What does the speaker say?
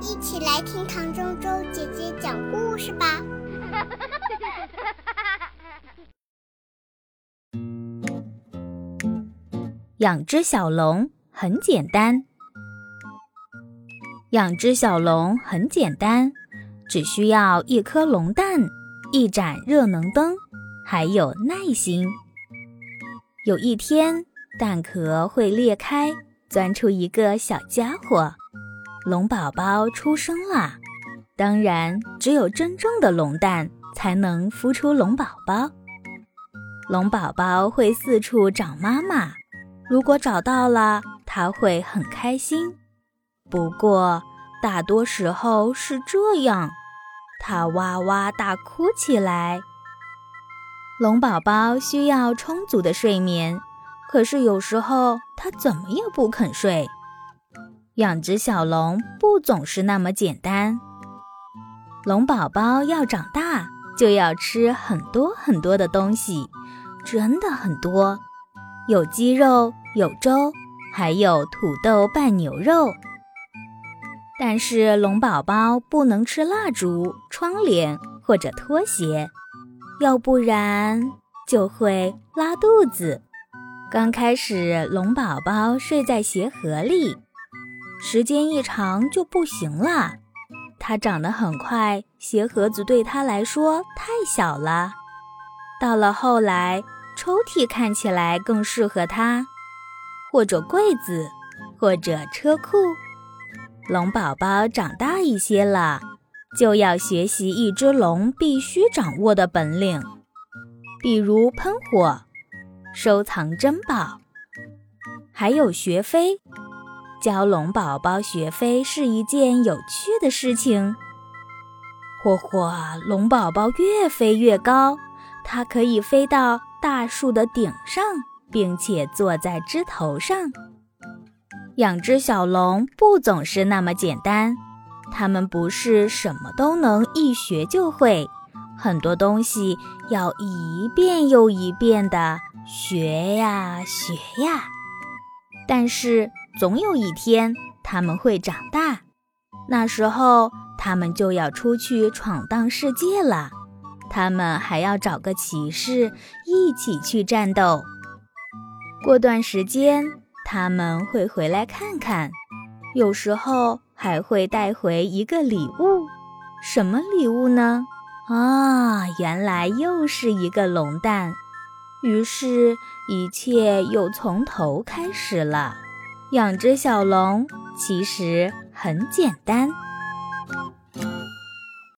一起来听唐周周姐姐讲故事吧。养只小龙很简单，养只小龙很简单，只需要一颗龙蛋、一盏热能灯，还有耐心。有一天，蛋壳会裂开，钻出一个小家伙。龙宝宝出生了，当然，只有真正的龙蛋才能孵出龙宝宝。龙宝宝会四处找妈妈，如果找到了，他会很开心。不过，大多时候是这样，他哇哇大哭起来。龙宝宝需要充足的睡眠，可是有时候他怎么也不肯睡。养殖小龙不总是那么简单。龙宝宝要长大，就要吃很多很多的东西，真的很多，有鸡肉，有粥，还有土豆拌牛肉。但是龙宝宝不能吃蜡烛、窗帘或者拖鞋，要不然就会拉肚子。刚开始，龙宝宝睡在鞋盒里。时间一长就不行了，它长得很快，鞋盒子对它来说太小了。到了后来，抽屉看起来更适合它，或者柜子，或者车库。龙宝宝长大一些了，就要学习一只龙必须掌握的本领，比如喷火、收藏珍宝，还有学飞。教龙宝宝学飞是一件有趣的事情。嚯嚯，龙宝宝越飞越高，它可以飞到大树的顶上，并且坐在枝头上。养只小龙不总是那么简单，它们不是什么都能一学就会，很多东西要一遍又一遍的学呀学呀。但是。总有一天，他们会长大，那时候他们就要出去闯荡世界了。他们还要找个骑士一起去战斗。过段时间，他们会回来看看，有时候还会带回一个礼物。什么礼物呢？啊，原来又是一个龙蛋。于是，一切又从头开始了。养只小龙其实很简单。